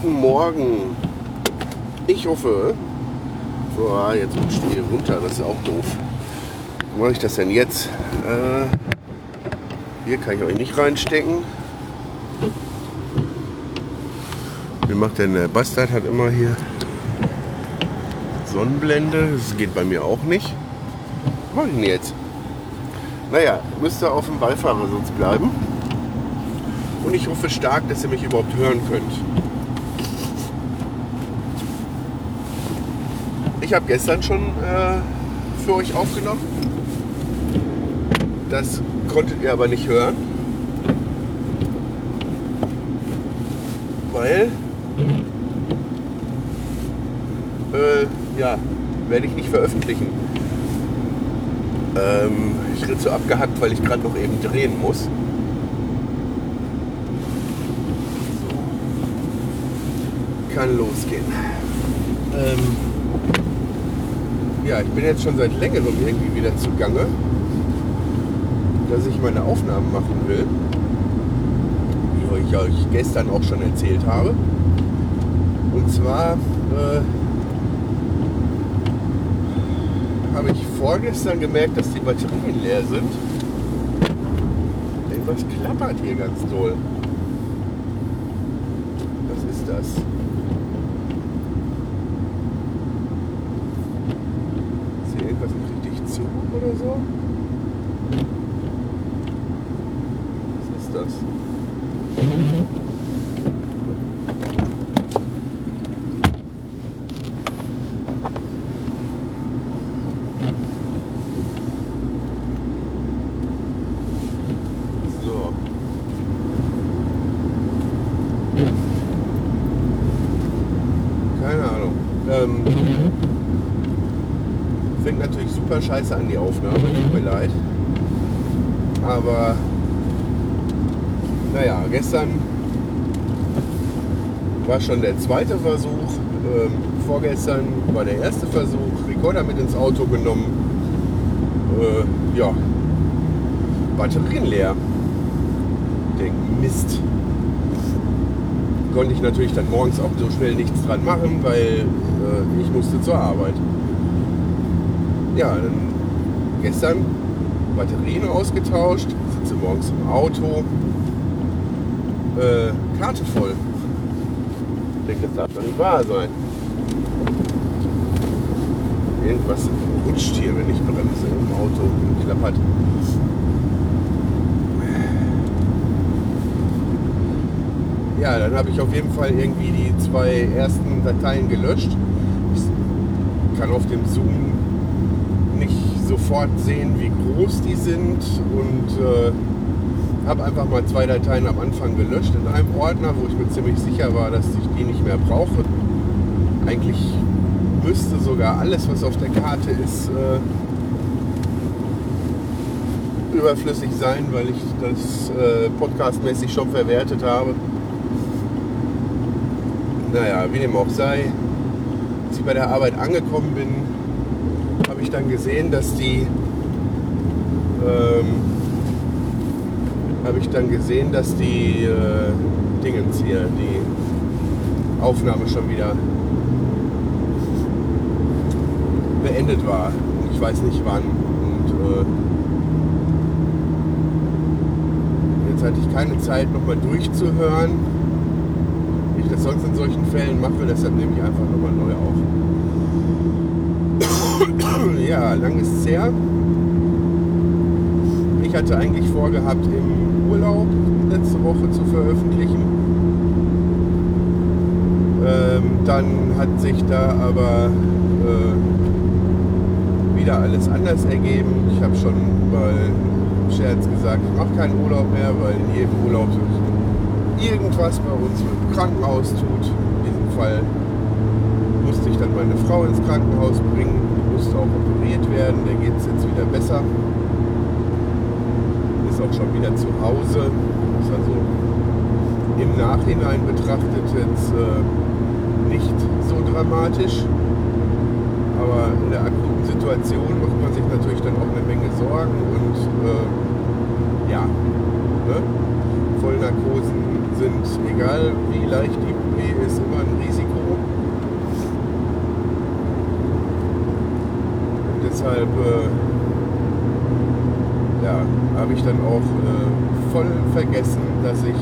Guten Morgen. Ich hoffe. So, ah, jetzt rutscht die runter, das ist auch doof. Wie mache ich das denn jetzt? Äh, hier kann ich euch nicht reinstecken. Wie macht denn der Bastard? Hat immer hier Sonnenblende. Das geht bei mir auch nicht. Was mache ich denn jetzt? Naja, müsste auf dem Beifahrersitz bleiben. Und ich hoffe stark, dass ihr mich überhaupt hören könnt. Ich habe gestern schon äh, für euch aufgenommen. Das konntet ihr aber nicht hören. Weil, äh, ja, werde ich nicht veröffentlichen. Ähm, ich rede so abgehackt, weil ich gerade noch eben drehen muss. Kann losgehen. Ähm, ja, ich bin jetzt schon seit längerem irgendwie wieder zugange, dass ich meine Aufnahmen machen will. Wie ich euch gestern auch schon erzählt habe. Und zwar äh, habe ich vorgestern gemerkt, dass die Batterien leer sind. Irgendwas klappert hier ganz doll. Was ist das? Ist hier irgendwas nicht richtig zu oder so? Was ist das? So. Keine Ahnung. Ähm, fängt natürlich super scheiße an die Aufnahme, tut mir leid. Aber naja, gestern war schon der zweite Versuch. Ähm, vorgestern war der erste Versuch. Rekorder mit ins Auto genommen. Äh, ja, Batterien leer. Denk, Mist. Konnte ich natürlich dann morgens auch so schnell nichts dran machen, weil äh, ich musste zur Arbeit. Ja, gestern Batterien ausgetauscht, sitze morgens im Auto, äh, Karte voll. Ich denke, das darf doch nicht wahr sein. Irgendwas rutscht hier, wenn ich bremse im Auto und klappert. Ja, dann habe ich auf jeden Fall irgendwie die zwei ersten Dateien gelöscht. Ich kann auf dem Zoom sofort sehen, wie groß die sind und äh, habe einfach mal zwei Dateien am Anfang gelöscht in einem Ordner, wo ich mir ziemlich sicher war, dass ich die nicht mehr brauche. Eigentlich müsste sogar alles, was auf der Karte ist, äh, überflüssig sein, weil ich das äh, podcastmäßig schon verwertet habe. Naja, wie dem auch sei, als ich bei der Arbeit angekommen bin, ich dann gesehen, dass die ähm, habe ich dann gesehen, dass die äh, Dingens hier, die Aufnahme schon wieder beendet war. Ich weiß nicht wann. Und äh, jetzt hatte ich keine Zeit, nochmal durchzuhören, wie ich das sonst in solchen Fällen mache. Deshalb nehme ich einfach nochmal neu auf. Ja, lang ist es her. Ich hatte eigentlich vorgehabt, im Urlaub letzte Woche zu veröffentlichen. Ähm, dann hat sich da aber äh, wieder alles anders ergeben. Ich habe schon mal im Scherz gesagt, ich mache keinen Urlaub mehr, weil in jedem Urlaub irgendwas bei uns dem Krankenhaus tut. In diesem Fall musste ich dann meine Frau ins Krankenhaus bringen, musste auch operiert werden, der geht es jetzt wieder besser. Ist auch schon wieder zu Hause. Ist also im Nachhinein betrachtet jetzt äh, nicht so dramatisch. Aber in der akuten Situation macht man sich natürlich dann auch eine Menge Sorgen und äh, ja, ne? Vollnarkosen sind, egal wie leicht die OP ist, immer ein Risiko. Und deshalb äh, ja, habe ich dann auch äh, voll vergessen, dass ich äh,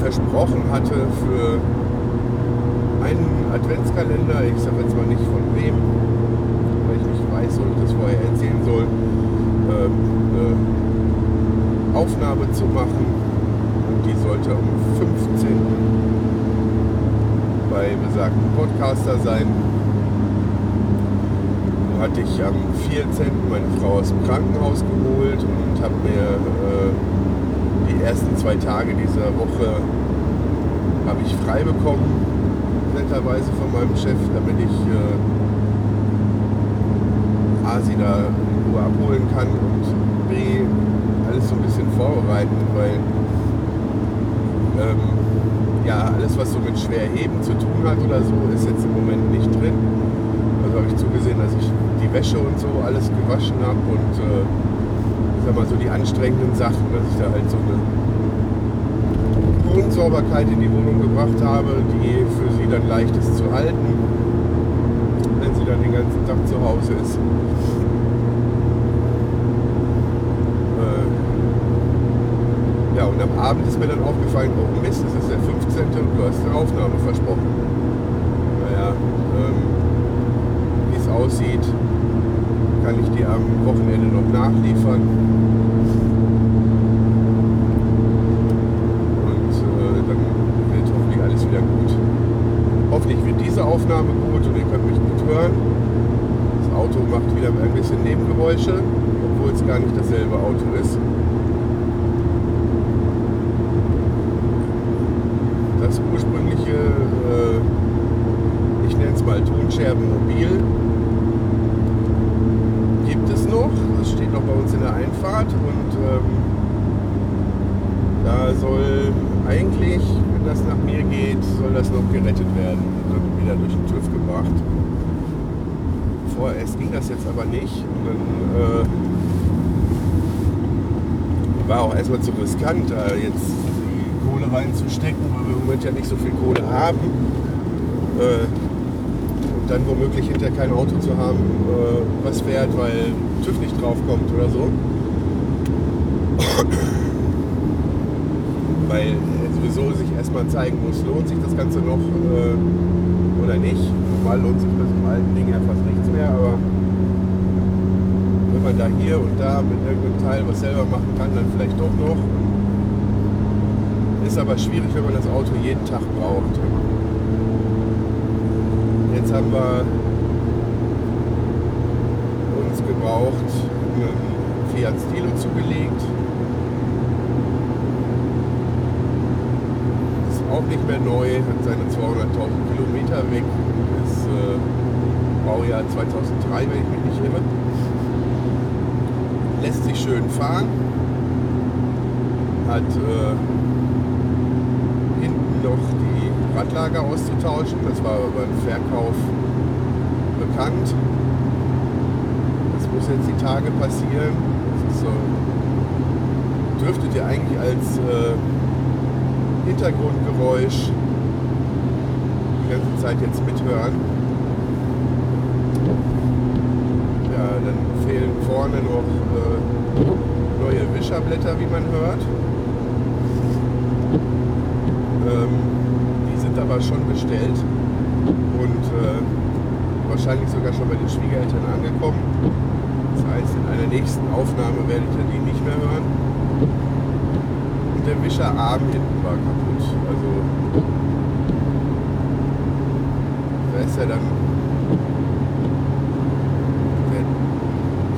versprochen hatte für einen Adventskalender, ich sage jetzt mal nicht von wem, weil ich nicht weiß, ob ich das vorher erzählen soll, ähm, Aufnahme zu machen. Und die sollte am 15. bei besagten Podcaster sein. Hatte ich am 14. meine Frau aus dem Krankenhaus geholt und habe mir äh, die ersten zwei Tage dieser Woche habe ich frei bekommen, netterweise von meinem Chef, damit ich äh, A, sie da in Ruhe abholen kann und B, alles so ein bisschen vorbereiten, weil ähm, ja, alles, was so mit Schwerheben zu tun hat oder so, ist jetzt im Moment nicht drin. Habe ich zugesehen, dass ich die Wäsche und so alles gewaschen habe und äh, sag mal so die anstrengenden Sachen, dass ich da halt so eine Grundsauberkeit in die Wohnung gebracht habe, die für sie dann leicht ist zu halten, wenn sie dann den ganzen Tag zu Hause ist. Äh, ja, und am Abend ist mir dann aufgefallen, oh Mist, es ist der 15. und du hast eine Aufnahme versprochen. Naja, ähm, aussieht, kann ich die am Wochenende noch nachliefern. Und äh, dann wird hoffentlich alles wieder gut. Hoffentlich wird diese Aufnahme gut und ihr könnt mich gut hören. Das Auto macht wieder ein bisschen Nebengeräusche, obwohl es gar nicht dasselbe Auto ist. Das ursprüngliche, äh, ich nenne es mal Tonscherbenmobil, es steht noch bei uns in der Einfahrt und ähm, da soll eigentlich, wenn das nach mir geht, soll das noch gerettet werden und dann wieder durch den TÜV gebracht. Vorerst ging das jetzt aber nicht und dann äh, war auch erstmal zu riskant, da jetzt die Kohle reinzustecken, weil wir im Moment ja nicht so viel Kohle haben. Äh, und dann womöglich hinterher kein Auto zu haben, äh, was fährt, weil TÜV nicht draufkommt oder so. weil äh, sowieso sich erstmal zeigen muss, lohnt sich das Ganze noch äh, oder nicht. Normal lohnt sich das im alten Ding ja fast nichts mehr, aber wenn man da hier und da mit irgendeinem Teil was selber machen kann, dann vielleicht doch noch. Ist aber schwierig, wenn man das Auto jeden Tag braucht. Jetzt haben wir uns gebraucht einen Fiat Stilo zugelegt. Ist auch nicht mehr neu, hat seine 200.000 Kilometer weg. Ist äh, Baujahr 2003, wenn ich mich nicht irre. Lässt sich schön fahren. Hat äh, hinten noch die Radlager auszutauschen. Das war beim Verkauf bekannt. Muss jetzt die Tage passieren. So, dürftet ihr eigentlich als äh, Hintergrundgeräusch die ganze Zeit jetzt mithören. Ja, dann fehlen vorne noch äh, neue Wischerblätter, wie man hört. Ähm, die sind aber schon bestellt und äh, wahrscheinlich sogar schon bei den Schwiegereltern angekommen. Das heißt, in einer nächsten Aufnahme werdet ihr die nicht mehr hören. Und der Wischerarm hinten war kaputt. Also da ist ja dann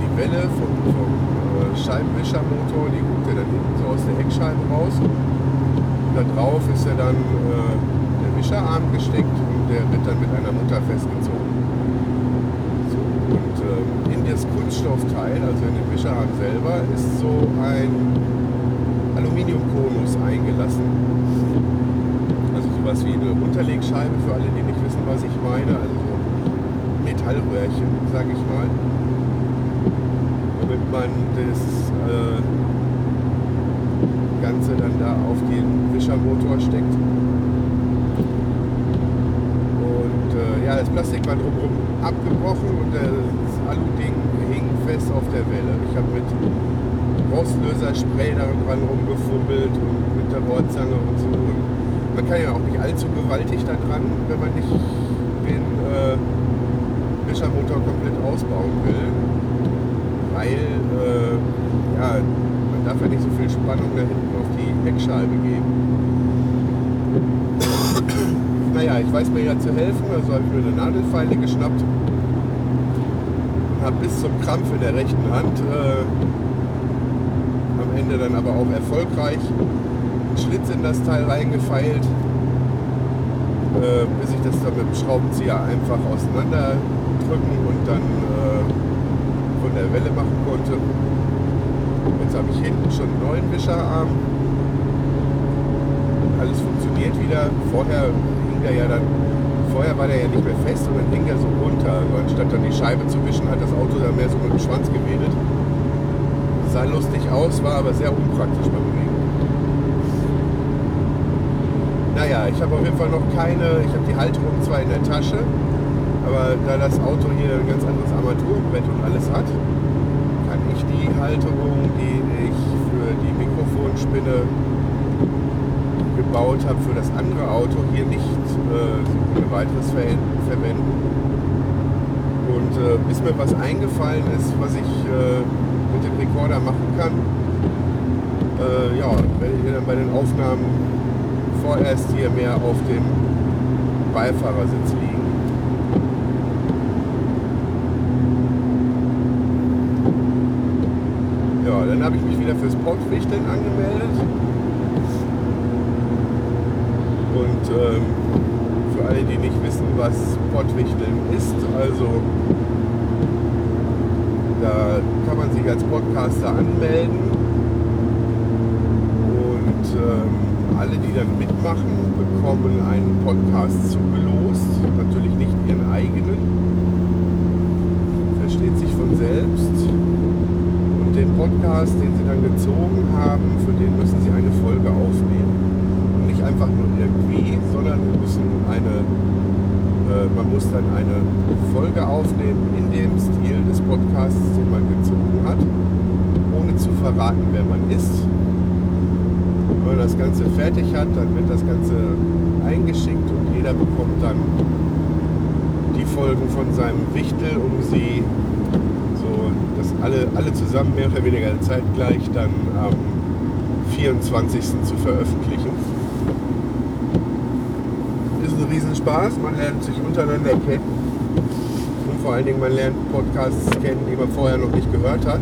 die Welle vom, vom äh, Scheibenwischermotor, die guckt ja dann hinten so aus der Heckscheibe raus. Da drauf ist ja dann äh, der Wischerarm gesteckt und der wird dann mit einer Mutter festgezogen. Und äh, in das Kunststoffteil, also in den Wischerarm selber, ist so ein Aluminiumkonus eingelassen. Also sowas wie eine Unterlegscheibe für alle, die nicht wissen, was ich meine. Also so Metallröhrchen, sag ich mal. Damit man das äh, Ganze dann da auf den Wischermotor steckt. Und äh, ja, das Plastik war drumherum abgebrochen und das Alu-Ding hing fest auf der Welle. Ich habe mit Rostlöser-Spray daran rumgefummelt und mit der Rohrzange und so. Und man kann ja auch nicht allzu gewaltig da dran, wenn man nicht den äh, Wischermotor komplett ausbauen will. Weil, äh, ja, man darf ja nicht so viel Spannung da hinten auf die Heckscheibe geben. Naja, ich weiß mir ja zu helfen, also habe ich mir eine Nadelfeile geschnappt habe bis zum Krampf in der rechten Hand äh, am Ende dann aber auch erfolgreich einen Schlitz in das Teil reingefeilt, äh, bis ich das dann mit dem Schraubenzieher einfach auseinanderdrücken und dann äh, von der Welle machen konnte. Jetzt habe ich hinten schon einen neuen Wischerarm. Alles funktioniert wieder. Vorher hing der ja dann, vorher war der ja nicht mehr fest und dann hing er so runter. Also anstatt dann die Scheibe zu wischen, hat das Auto dann mehr so mit dem Schwanz gewedelt. Sah lustig aus, war aber sehr unpraktisch beim Regen. Naja, ich habe auf jeden Fall noch keine, ich habe die Halterung zwar in der Tasche, aber da das Auto hier ein ganz anderes Armaturenbrett und alles hat, kann ich die Halterung, die ich für die Mikrofonspinne gebaut habe, für das andere Auto hier nicht äh, ohne weiteres ver verwenden. Und äh, bis mir was eingefallen ist, was ich äh, mit dem Rekorder machen kann, äh, ja, werde ich dann bei den Aufnahmen vorerst hier mehr auf dem Beifahrersitz liegen. Dann habe ich mich wieder fürs Pottwichteln angemeldet. Und ähm, für alle, die nicht wissen, was Pottwichteln ist, also da kann man sich als Podcaster anmelden und ähm, alle, die dann mitmachen, bekommen einen Podcast zugelost. Natürlich nicht ihren eigenen. Versteht sich von selbst. Und den Podcast, den sie dann gezogen haben, für den müssen sie eine Folge aufnehmen. Und nicht einfach nur irgendwie, sondern wir müssen eine, äh, man muss dann eine Folge aufnehmen in dem Stil des Podcasts, den man gezogen hat, ohne zu verraten, wer man ist wenn man das Ganze fertig hat, dann wird das Ganze eingeschickt und jeder bekommt dann die Folgen von seinem Wichtel, um sie so, dass alle, alle zusammen mehr oder weniger zeitgleich dann am 24. zu veröffentlichen. Ist ein Riesenspaß, man lernt sich untereinander kennen und vor allen Dingen man lernt Podcasts kennen, die man vorher noch nicht gehört hat.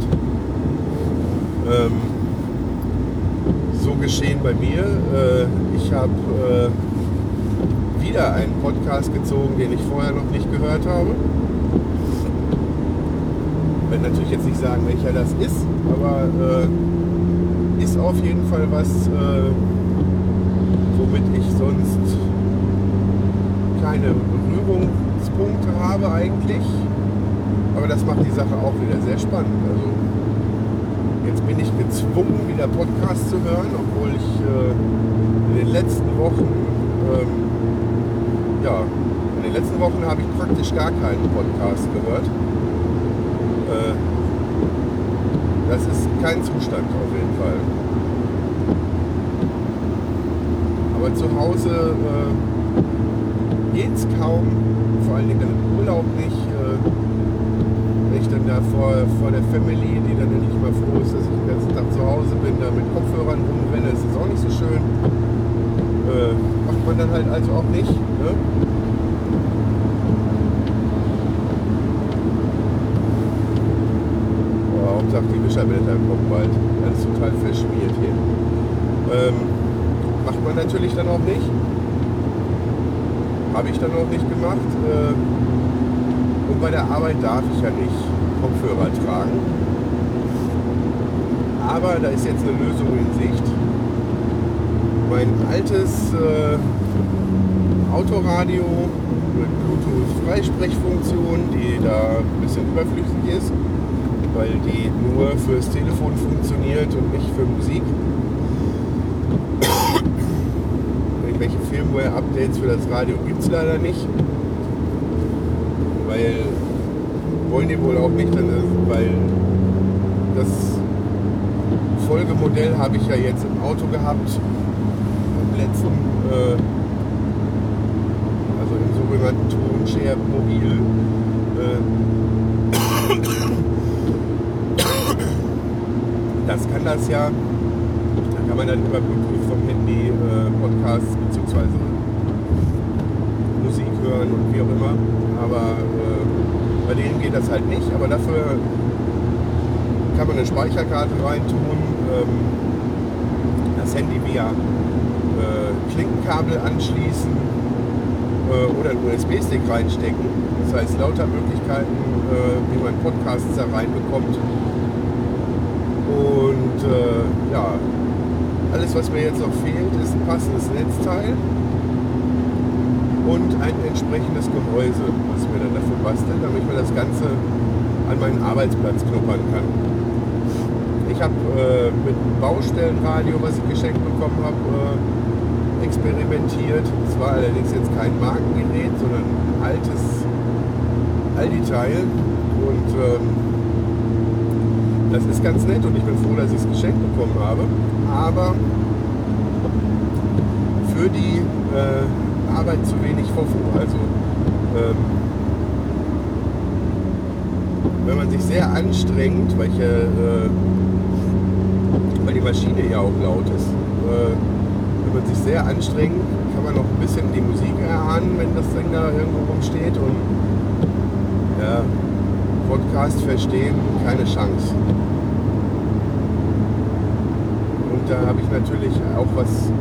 Ähm, so geschehen bei mir. Äh, ich habe äh, wieder einen Podcast gezogen, den ich vorher noch nicht gehört habe. Ich werde natürlich jetzt nicht sagen, welcher das ist, aber äh, ist auf jeden Fall was, äh, womit ich sonst keine Berührungspunkte habe eigentlich. Aber das macht die Sache auch wieder sehr spannend. Also Jetzt bin ich gezwungen, wieder Podcasts zu hören, obwohl ich äh, in den letzten Wochen, ähm, ja, in den letzten Wochen habe ich praktisch gar keinen Podcast gehört. Äh, das ist kein Zustand auf jeden Fall. Aber zu Hause äh, geht es kaum, vor allen Dingen im Urlaub nicht. Äh, wenn ich dann da vor, vor der Family, die dann nicht mal froh ist, dass ich den ganzen Tag zu Hause bin, da mit Kopfhörern rumrenne, ist das auch nicht so schön. Äh, macht man dann halt also auch nicht. Ne? Löscherblätter kommen bald. Alles total verschmiert hier. Ähm, macht man natürlich dann auch nicht. Habe ich dann auch nicht gemacht. Äh, und bei der Arbeit darf ich ja nicht Kopfhörer tragen. Aber da ist jetzt eine Lösung in Sicht. Mein altes äh, Autoradio mit Bluetooth-Freisprechfunktion, die da ein bisschen überflüssig ist, weil die nur fürs Telefon funktioniert und nicht für Musik. Irgendwelche Firmware-Updates für das Radio gibt es leider nicht. Weil wollen die wohl auch nicht, weil das Folgemodell habe ich ja jetzt im Auto gehabt. Im letzten, äh, also im sogenannten Tonshare Mobil. Äh, das kann das ja. Man dann über vom Handy äh, Podcasts bzw. Musik hören und wie auch immer. Aber äh, bei denen geht das halt nicht. Aber dafür kann man eine Speicherkarte reintun, ähm, das Handy via äh, Klinkenkabel anschließen äh, oder einen USB-Stick reinstecken. Das heißt lauter Möglichkeiten, äh, wie man Podcasts da reinbekommt. Und äh, ja, alles was mir jetzt noch fehlt, ist ein passendes Netzteil und ein entsprechendes Gehäuse, was mir dann dafür bastelt, damit ich mir das Ganze an meinen Arbeitsplatz knuppern kann. Ich habe äh, mit einem Baustellenradio, was ich geschenkt bekommen habe, äh, experimentiert. Es war allerdings jetzt kein Markengerät, sondern ein altes Aldi-Teil. Und ähm, das ist ganz nett und ich bin froh, dass ich es geschenkt bekommen habe. Aber für die äh, Arbeit zu wenig Fofo. Also ähm, wenn man sich sehr anstrengt, weil, äh, weil die Maschine ja auch laut ist, äh, wenn man sich sehr anstrengt, kann man noch ein bisschen die Musik erahnen, wenn das Ding da irgendwo rumsteht und ja, Podcast verstehen, keine Chance. Und da habe ich natürlich auch was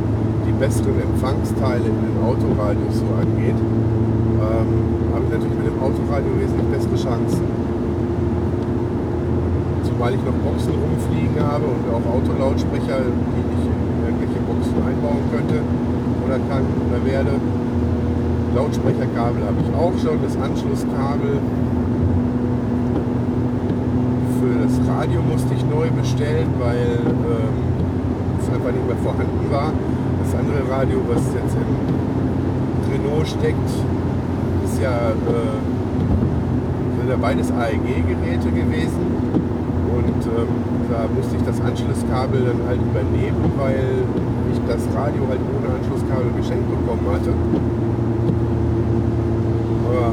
die besseren Empfangsteile in den Autoradios so angeht, ähm, habe ich natürlich mit dem Autoradio wesentlich bessere Chancen. Zumal ich noch Boxen rumfliegen habe und auch Autolautsprecher, die ich in irgendwelche Boxen einbauen könnte oder kann oder werde. Lautsprecherkabel habe ich auch schon, das Anschlusskabel. Für das Radio musste ich neu bestellen, weil ähm, es einfach nicht mehr vorhanden war. Das andere Radio, was jetzt im Renault steckt, ist ja, äh, sind ja beides AEG-Geräte gewesen. Und ähm, da musste ich das Anschlusskabel dann halt übernehmen, weil ich das Radio halt ohne Anschlusskabel geschenkt bekommen hatte. Aber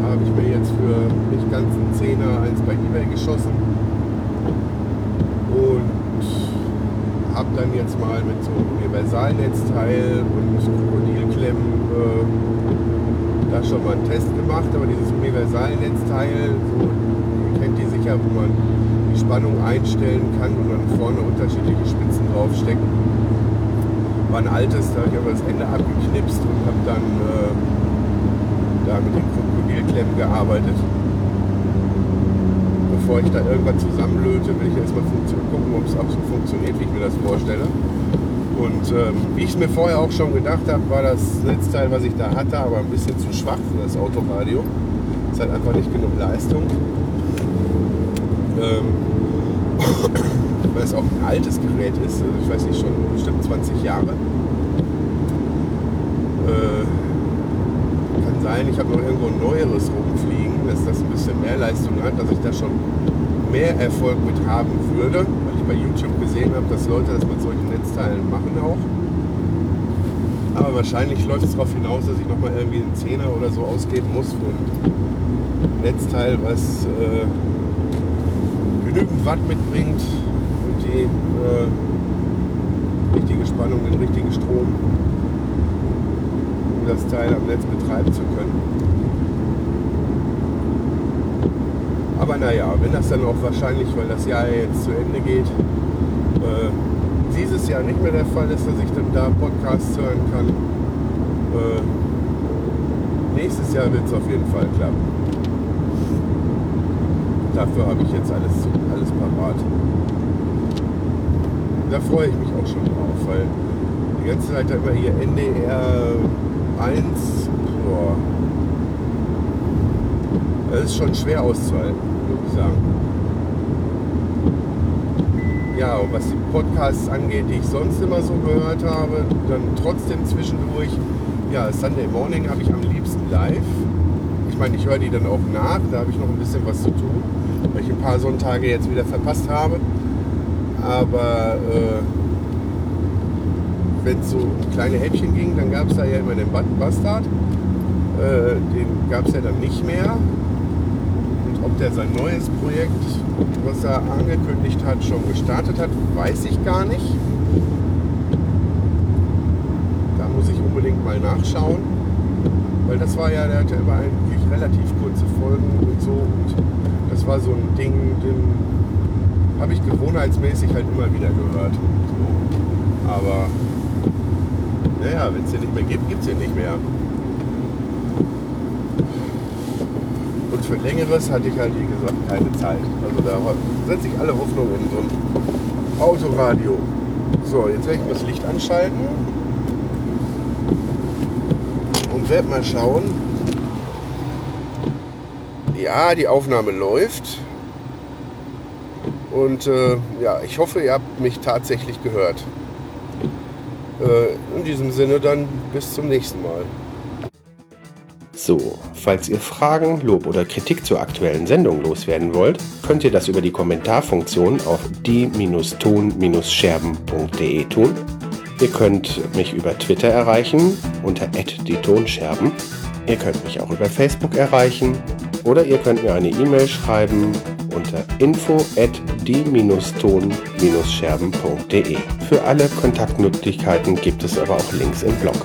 da habe ich mir jetzt für nicht ganz einen Zehner eins bei Ebay geschossen. Und habe dann jetzt mal mit so einem Universalnetzteil und Krokodilklemmen äh, da schon mal einen Test gemacht. Aber dieses Universalnetzteil, so, ihr kennt die sicher, wo man die Spannung einstellen kann und dann vorne unterschiedliche Spitzen draufstecken. War ein altes, da habe ich aber das Ende abgeknipst und habe dann äh, da mit den Krokodilklemmen gearbeitet. Bevor ich da irgendwas zusammenlöte, will ich erstmal gucken, ob es absolut funktioniert, wie ich mir das vorstelle. Und ähm, wie ich es mir vorher auch schon gedacht habe, war das Netzteil, was ich da hatte, aber ein bisschen zu schwach für das Autoradio. Es hat einfach nicht genug Leistung. Ähm, weil es auch ein altes Gerät ist, also ich weiß nicht, schon bestimmt 20 Jahre. Äh, sein, ich habe noch irgendwo ein neueres rumfliegen, dass das ein bisschen mehr Leistung hat, dass ich da schon mehr Erfolg mit haben würde, weil ich bei YouTube gesehen habe, dass Leute das mit solchen Netzteilen machen auch. Aber wahrscheinlich läuft es darauf hinaus, dass ich nochmal irgendwie einen Zehner oder so ausgeben muss für ein Netzteil, was äh, genügend Watt mitbringt und die äh, richtige Spannung, den richtigen Strom, um das Teil am Netz betreiben zu können. Aber naja, wenn das dann auch wahrscheinlich, weil das Jahr ja jetzt zu Ende geht, äh, dieses Jahr nicht mehr der Fall ist, dass ich dann da Podcasts hören kann. Äh, nächstes Jahr wird es auf jeden Fall klappen. Dafür habe ich jetzt alles, alles parat. Da freue ich mich auch schon drauf, weil die ganze Zeit immer hier NDR 1, boah, das ist schon schwer auszuhalten, würde ich sagen. Ja, und was die Podcasts angeht, die ich sonst immer so gehört habe, dann trotzdem zwischendurch, ja, Sunday Morning habe ich am liebsten live. Ich meine, ich höre die dann auch nach, da habe ich noch ein bisschen was zu tun, weil ich ein paar Sonntage jetzt wieder verpasst habe. Aber äh, wenn es so kleine Häppchen ging, dann gab es da ja immer den Bastard. Äh, den gab es ja dann nicht mehr. Und ob der sein neues Projekt, was er angekündigt hat, schon gestartet hat, weiß ich gar nicht. Da muss ich unbedingt mal nachschauen. Weil das war ja, der hatte immer eigentlich relativ kurze Folgen und so. Und das war so ein Ding, den habe ich gewohnheitsmäßig halt immer wieder gehört. Aber naja, wenn es den nicht mehr gibt, gibt es den nicht mehr. Und für längeres hatte ich halt, wie gesagt, keine Zeit. Also da setze ich alle Hoffnung in so ein Autoradio. So, jetzt werde ich das Licht anschalten und werde mal schauen. Ja, die Aufnahme läuft. Und äh, ja, ich hoffe, ihr habt mich tatsächlich gehört. Äh, in diesem Sinne dann bis zum nächsten Mal. So, falls ihr Fragen, Lob oder Kritik zur aktuellen Sendung loswerden wollt, könnt ihr das über die Kommentarfunktion auf die-ton-scherben.de tun. Ihr könnt mich über Twitter erreichen unter die Tonscherben. Ihr könnt mich auch über Facebook erreichen oder ihr könnt mir eine E-Mail schreiben unter info at die-ton-scherben.de. Für alle Kontaktmöglichkeiten gibt es aber auch Links im Blog.